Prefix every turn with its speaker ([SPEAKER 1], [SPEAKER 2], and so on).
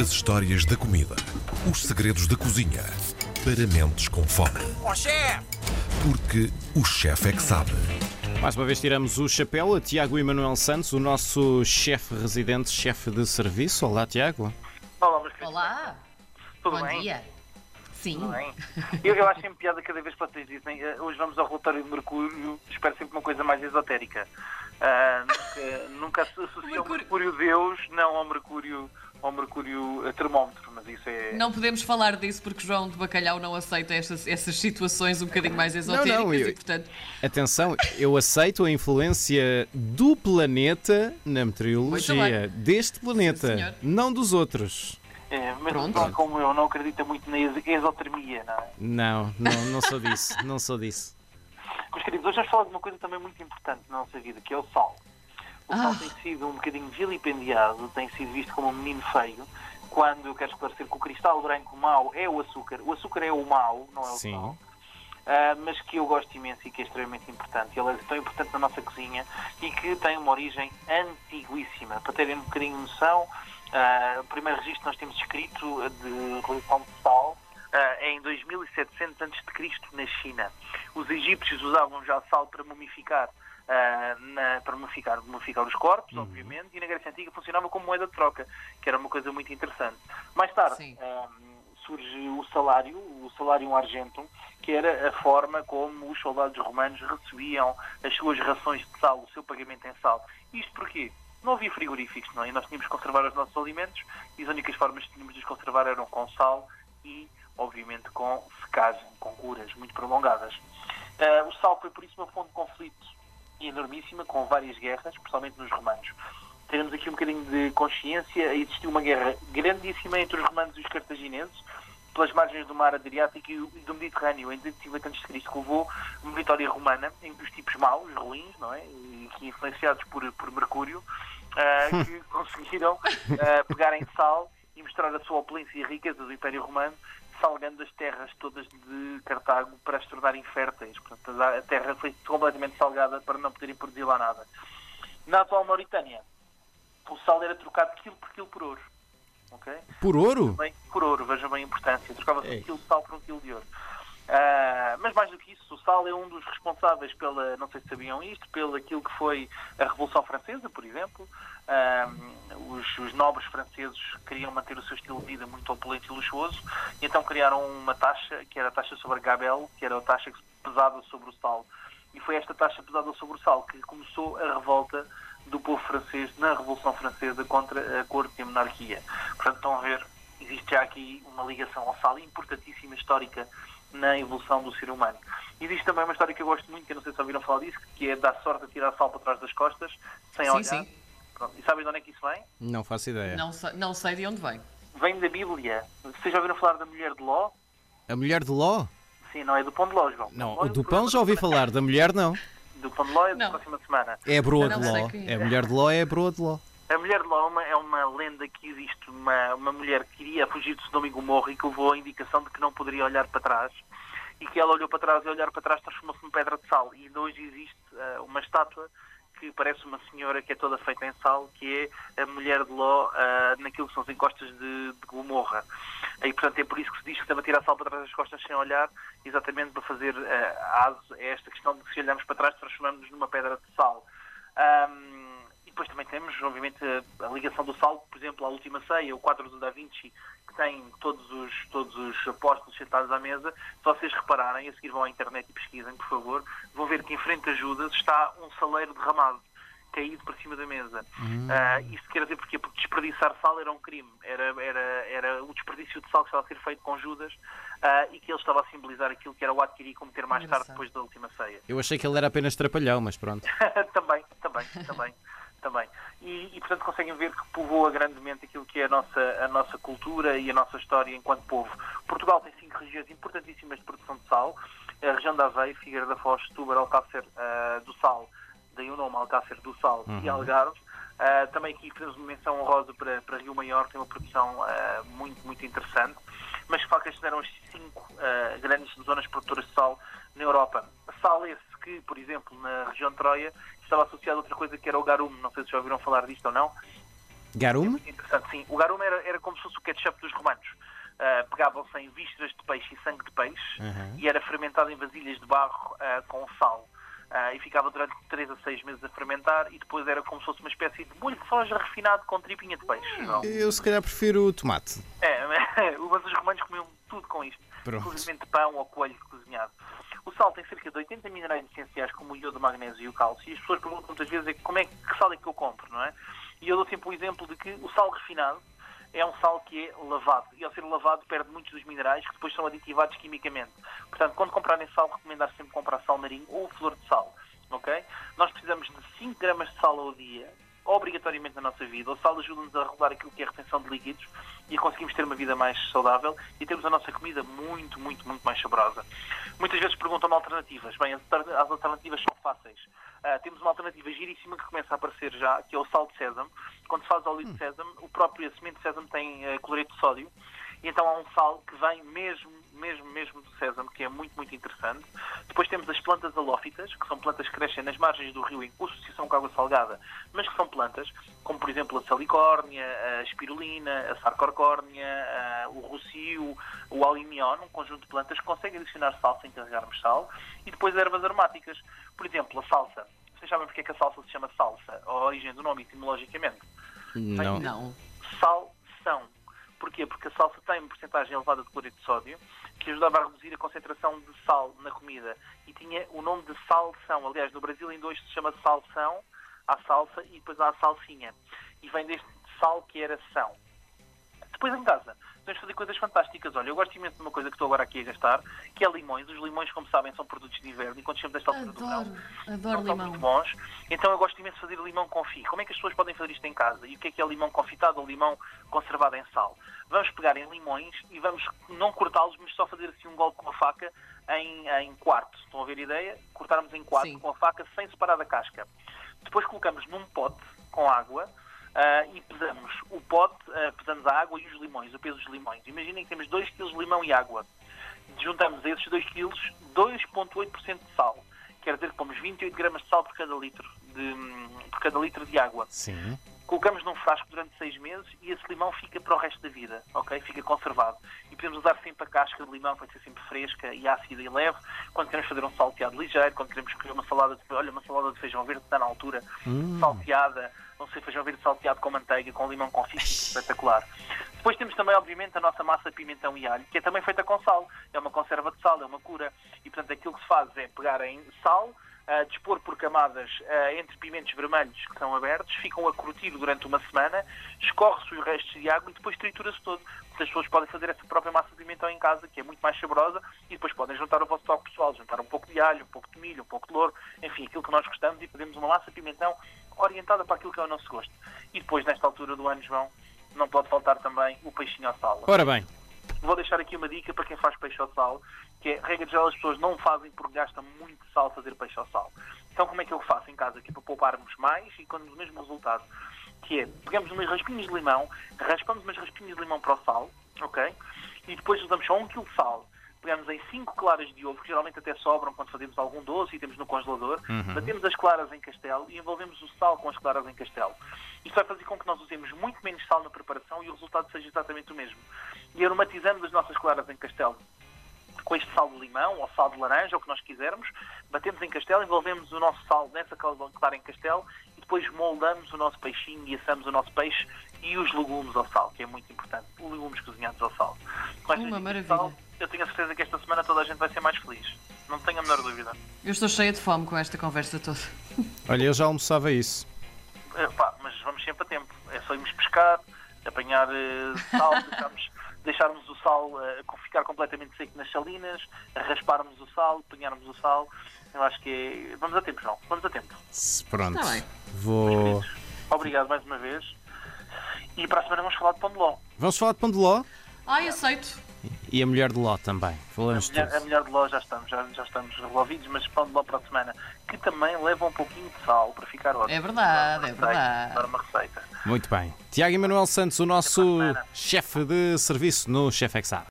[SPEAKER 1] As histórias da comida. Os segredos da cozinha. Para mentes com fome.
[SPEAKER 2] Ó chefe!
[SPEAKER 1] Porque o chefe é que sabe.
[SPEAKER 3] Mais uma vez tiramos o chapéu a Tiago Emanuel Santos, o nosso chefe residente, chefe de serviço. Olá, Tiago.
[SPEAKER 4] Olá, queridos.
[SPEAKER 5] Olá,
[SPEAKER 4] Tudo
[SPEAKER 5] bom
[SPEAKER 4] bem?
[SPEAKER 5] dia. Sim,
[SPEAKER 4] Tudo bem? Eu, eu acho sempre piada cada vez que vocês dizem "Eh, hoje vamos ao relatório de Mercúrio, espero sempre uma coisa mais esotérica. Ah, nunca, nunca associo ao
[SPEAKER 5] Mercúrio-
[SPEAKER 4] Mercúrio Deus, não ao Mercúrio, ao Mercúrio eh, termómetro, mas isso é.
[SPEAKER 5] não podemos falar disso porque João de Bacalhau não aceita estas, essas situações um bocadinho mais esotéricas
[SPEAKER 3] não, eu-
[SPEAKER 5] e, portanto,
[SPEAKER 3] Atenção, eu aceito a influência do planeta na meteorologia. Deste planeta,
[SPEAKER 5] senhor.
[SPEAKER 3] não dos outros.
[SPEAKER 4] É, mas
[SPEAKER 5] Pronto.
[SPEAKER 4] não como eu, não acredita muito na ex- exotermia, não é?
[SPEAKER 3] Não, não, não sou disso. Não sou disso.
[SPEAKER 4] Meus queridos, hoje vamos falar de uma coisa também muito importante na nossa vida, que é o sal. O sal
[SPEAKER 5] Ah.
[SPEAKER 4] tem sido um bocadinho vilipendiado, tem sido visto como um menino feio, quando eu quero esclarecer que o cristal branco mau é o açúcar. O açúcar é o mau, não é o
[SPEAKER 3] Sim.
[SPEAKER 4] sal. Ah, mas que eu gosto imenso e que é extremamente importante. Ele é tão importante na nossa cozinha e que tem uma origem antiguíssima. Para terem um bocadinho de noção, ah, o primeiro registro que nós temos escrito de relação de sal ah, é em 2700 a.C. na China. Os egípcios usavam já sal para mumificar. Ah, na- para mumificar, mumificar os corpos, obviamente, e na Grécia Antiga funcionava como moeda de troca, que era uma coisa muito interessante. Mais tarde, ah, surge o salário, o salário argentum, que era a forma como os soldados romanos recebiam as suas rações de sal, o seu pagamento em sal. Isto porquê? Não havia frigoríficos, não é? E nós tínhamos que conservar os nossos alimentos e as únicas formas que tínhamos de os conservar eram com sal e, obviamente, com secagem, com curas muito prolongadas. Ah, o sal foi, por isso, uma fonte de conflito enormíssima, com várias guerras, especialmente nos romanos. Teremos aqui um bocadinho de consciência. Existiu uma guerra grandíssima entre os romanos e os cartagineses, pelas margens do mar Adriático e do Mediterrâneo, em 250 a.C., que levou uma vitória romana, em que os tipos maus, ruins, não é? E que influenciados por, por Mercúrio, ah, que conseguiram ah, pegar em sal e mostrar a sua opulência e riqueza do Império Romano, salgando as terras todas de Cartago para as tornarem férteis. Portanto, a terra foi completamente salgada para não poderem produzir lá nada. Na atual Mauritânia, o sal era trocado quilo por quilo por ouro. ok?
[SPEAKER 3] Por ouro?
[SPEAKER 4] Bem, por ouro, vejam bem a importância. Trocava-se um quilo de sal por um quilo de ouro. Ah, mas mais do que isso, o sal é um dos responsáveis pela, não sei se sabiam isto, pelo aquilo que foi a Revolução Francesa, por exemplo. Ah, os, os nobres franceses queriam manter o seu estilo de vida muito opulento e luxuoso, e então criaram uma taxa, que era a taxa sobre a gabel, que era a taxa pesava sobre o sal. E foi esta taxa pesada sobre o sal que começou a revolta do povo francês na Revolução Francesa contra a corte e a monarquia. Portanto, estão a ver, existe já aqui uma ligação ao sal importantíssima, histórica, na evolução do ser humano. Existe também uma história que eu gosto muito, que eu não sei se ouviram falar disso, que é dar sorte a tirar sal para trás das costas, sem
[SPEAKER 5] sim,
[SPEAKER 4] olhar.
[SPEAKER 5] sim,
[SPEAKER 4] Pronto. E sabem de onde é que isso vem?
[SPEAKER 3] Não faço ideia.
[SPEAKER 5] não, sei- não sei de onde vem.
[SPEAKER 4] Vem da Bíblia. Vocês já ouviram falar da mulher de Ló?
[SPEAKER 3] A mulher de Ló?
[SPEAKER 4] Sim, não é do pão de Ló, João.
[SPEAKER 3] Não,
[SPEAKER 4] Ló é
[SPEAKER 3] o do
[SPEAKER 4] programa
[SPEAKER 3] pão já ouvi falar, da mulher não.
[SPEAKER 4] Do pão de Ló é da próxima semana.
[SPEAKER 3] É a broa
[SPEAKER 5] Não
[SPEAKER 3] de Ló.
[SPEAKER 5] é.
[SPEAKER 3] É a mulher de Ló, é a broa de Ló.
[SPEAKER 4] A mulher de Ló é uma, lenda que existe, uma, uma mulher que queria fugir de Sodoma e Gomorra e que levou a indicação de que não poderia olhar para trás e que ela olhou para trás e olhar para trás transformou-se numa pedra de sal e hoje existe ah, uma estátua que parece uma senhora que é toda feita em sal, que é a mulher de Ló ah, naquilo que são as encostas de, de Gomorra. E, portanto, é por isso que se diz que deve tirar sal para trás das costas sem olhar, exatamente para fazer ah, aso a esta questão de que se olharmos para trás transformamos-nos numa pedra de sal. E depois também temos, obviamente, a, a ligação do sal, por exemplo, à última ceia, o quadro do Da Vinci, que tem todos os, todos os apóstolos sentados à mesa. Se vocês repararem, a seguir vão à internet e pesquisem, por favor, vão ver que em frente a Judas está um saleiro derramado, caído para cima da mesa. Ah, isto quer dizer porquê? Porque desperdiçar sal era um crime. Era, era, era o desperdício de sal que estava a ser feito com Judas ah, e que ele estava a simbolizar aquilo que era o adquirir e cometer mais tarde, depois da última ceia.
[SPEAKER 3] Eu achei que ele era apenas trapalhão, mas pronto.
[SPEAKER 4] também, também, também, também. E, e, portanto conseguem ver que povoa grandemente aquilo que é a nossa, a nossa cultura e a nossa história enquanto povo. Portugal tem cinco regiões importantíssimas de produção de sal. A região da Aveiro, Figueira da Foz, Setúbal, Alcácer ah, do Sal, daí o nome Alcácer do Sal e Algarve. Ah, também aqui fazemos uma menção honrosa para, para Rio Maior, tem uma produção ah, muito, muito interessante. Mas de facto estes eram as cinco grandes zonas produtoras de sal na Europa. Sal esse que, por exemplo, na região de Troia, estava associado a outra coisa que era o garume. Não sei se já ouviram falar disto ou não.
[SPEAKER 3] Garume?
[SPEAKER 4] Interessante, sim. O garum era, era como se fosse o ketchup dos romanos. Uh, Pegavam-se em vísceras de peixe e sangue de peixe
[SPEAKER 3] Uhum.
[SPEAKER 4] e era fermentado em vasilhas de barro uh, com sal. Uh, e ficava durante 3 a 6 meses a fermentar e depois era como se fosse uma espécie de molho de soja refinado com tripinha de peixe. Não?
[SPEAKER 3] Eu se calhar prefiro o tomate.
[SPEAKER 4] É, mas os romanos comiam tudo com isto,
[SPEAKER 3] Pronto.
[SPEAKER 4] inclusive pão ou coelho cozinhado. O sal tem cerca de 80 minerais essenciais como o iodo, o magnésio e o cálcio. E as pessoas perguntam muitas vezes é, como é que sal é que eu compro, não é? E eu dou sempre o exemplo de que o sal refinado é um sal que é lavado. E ao ser lavado perde muitos dos minerais que depois são aditivados quimicamente. Portanto, quando comprarem sal, recomendar sempre comprar sal marinho ou flor de sal. Ok? Nós precisamos de 5 gramas de sal ao dia, obrigatoriamente na nossa vida. O sal ajuda-nos a regular aquilo que é a retenção de líquidos e conseguimos ter uma vida mais saudável e termos a nossa comida muito, muito, muito mais saborosa. Muitas vezes perguntam-me alternativas. Bem, as alter- as alternativas são fáceis. Ah, temos uma alternativa giríssima que começa a aparecer já, que é o sal de sésamo. Quando se faz óleo de sésamo, o próprio semente de sésamo tem eh, cloreto de sódio. E então há um sal que vem mesmo, mesmo, mesmo do sésamo, que é muito, muito interessante. Depois temos as plantas halófitas, que são plantas que crescem nas margens do rio em associação com água salgada, mas que são plantas, como por exemplo a salicórnia, a espirulina, a sarcorcórnia, a- o rocio, o alimion, um conjunto de plantas que conseguem adicionar sal sem carregarmos sal. E depois ervas aromáticas, por exemplo, a salsa. Vocês sabem porque é que a salsa se chama salsa? A origem do nome etimologicamente?
[SPEAKER 3] Não.
[SPEAKER 5] Não.
[SPEAKER 4] salsão. Porquê? Porque a salsa tem uma porcentagem elevada de cloreto de sódio que ajudava a reduzir a concentração de sal na comida e tinha o nome de salsão. Aliás, no Brasil ainda hoje se chama salsão, há salsa e depois a salsinha. E vem deste sal que era são. Depois em casa, podemos fazer coisas fantásticas. Olha, eu gosto imenso de uma coisa que estou agora aqui a gastar, que é limões. Os limões, como sabem, são produtos de inverno e quando chegamos a esta altura do verão,
[SPEAKER 5] Adoro, adoro
[SPEAKER 4] são muito
[SPEAKER 5] limão.
[SPEAKER 4] bons. Então eu gosto imenso de fazer limão confit. Como é que as pessoas podem fazer isto em casa? E o que é que é limão confitado ou limão conservado em sal? Vamos pegar em limões e vamos não cortá-los, mas só fazer assim um golpe com a faca em, em quarto. Estão a ver a ideia? Cortarmos em quarto
[SPEAKER 5] Sim.
[SPEAKER 4] com a faca sem separar da casca. Depois colocamos num pote com água ah, e pesamos o pote, ah, pesamos a água e os limões, o peso dos limões. Imaginem que temos 2 kg de limão e água. Juntamos a esses 2 kg 2,8% de sal. Quer dizer que pomos 28 gramas de sal por cada litro de, por cada litro de água.
[SPEAKER 3] Sim.
[SPEAKER 4] Colocamos num frasco durante seis meses e esse limão fica para o resto da vida, ok? Fica conservado. E podemos usar sempre a casca de limão, para ser sempre fresca e ácida e leve, quando queremos fazer um salteado ligeiro, quando queremos comer uma salada de, olha, uma salada de feijão verde está na altura, salteada, não sei, feijão verde salteado com manteiga, com limão confit, espetacular. Depois temos também, obviamente, a nossa massa de pimentão e alho, que é também feita com sal. É uma conserva de sal, é uma cura. E, portanto, aquilo que se faz é pegar em sal, dispor por camadas entre pimentos vermelhos que são abertos, ficam a curtir durante uma semana, escorre-se os restos de água e depois tritura-se todo. As pessoas podem fazer essa própria massa de pimentão em casa, que é muito mais saborosa, e depois podem juntar o vosso toque pessoal, juntar um pouco de alho, um pouco de milho, um pouco de louro, enfim, aquilo que nós gostamos e fazemos uma massa de pimentão orientada para aquilo que é o nosso gosto. E depois, nesta altura do ano, João, não pode faltar também o peixinho ao sal.
[SPEAKER 3] Ora bem,
[SPEAKER 4] Vou deixar aqui uma dica para quem faz peixe ao sal, que é, regra geral, as pessoas não fazem porque gastam muito sal fazer peixe ao sal. Então, como é que eu faço em casa? É para pouparmos mais e com o mesmo resultado. Que é, pegamos umas raspinhas de limão, raspamos umas raspinhas de limão para o sal, ok? E depois usamos só um quilo de sal. Pegamos em 5 claras de ovo, que geralmente até sobram quando fazemos algum doce e temos no congelador. Batemos as claras em castelo e envolvemos o sal com as claras em castelo. Isto vai fazer com que nós usemos muito menos sal na preparação e o resultado seja exatamente o mesmo. E aromatizamos as nossas claras em castelo com este sal de limão ou sal de laranja, ou o que nós quisermos, batemos em castelo, envolvemos o nosso sal nessa clara em castelo e depois moldamos o nosso peixinho e assamos o nosso peixe e os legumes ao sal, que é muito importante. Os legumes cozinhados ao sal. Com
[SPEAKER 5] Uma maravilha.
[SPEAKER 4] sal, eu tenho a certeza que esta semana toda a gente vai ser mais feliz. Não tenho a menor dúvida.
[SPEAKER 5] Eu estou cheia de fome com esta conversa toda.
[SPEAKER 3] olha, eu já almoçava isso.
[SPEAKER 4] Eh, pá, mas vamos sempre a tempo. É só irmos pescar, apanhar eh, sal, deixarmos, deixarmos o sal eh, ficar completamente seco nas salinas, rasparmos o sal, apanharmos o sal. Eu acho que é... Vamos a tempo, João. Vamos a tempo.
[SPEAKER 3] Se- Pronto.
[SPEAKER 5] Tá bem.
[SPEAKER 3] Vou.
[SPEAKER 4] Obrigado mais uma vez. E para a semana vamos falar de pão de ló.
[SPEAKER 3] Vamos falar de pão de ló
[SPEAKER 5] Ai, aceito.
[SPEAKER 3] E a mulher de ló também. Falamos
[SPEAKER 4] A
[SPEAKER 3] de
[SPEAKER 4] melhor, a melhor de ló já estamos, já, já estamos resolvidos, mas pão de ló para a semana, que também leva um pouquinho de sal para ficar ótimo.
[SPEAKER 5] É verdade, é
[SPEAKER 4] Para uma receita,
[SPEAKER 5] verdade.
[SPEAKER 4] Para uma receita.
[SPEAKER 3] Muito bem. Tiago Emanuel Santos, o nosso chefe de serviço no Chef Exar.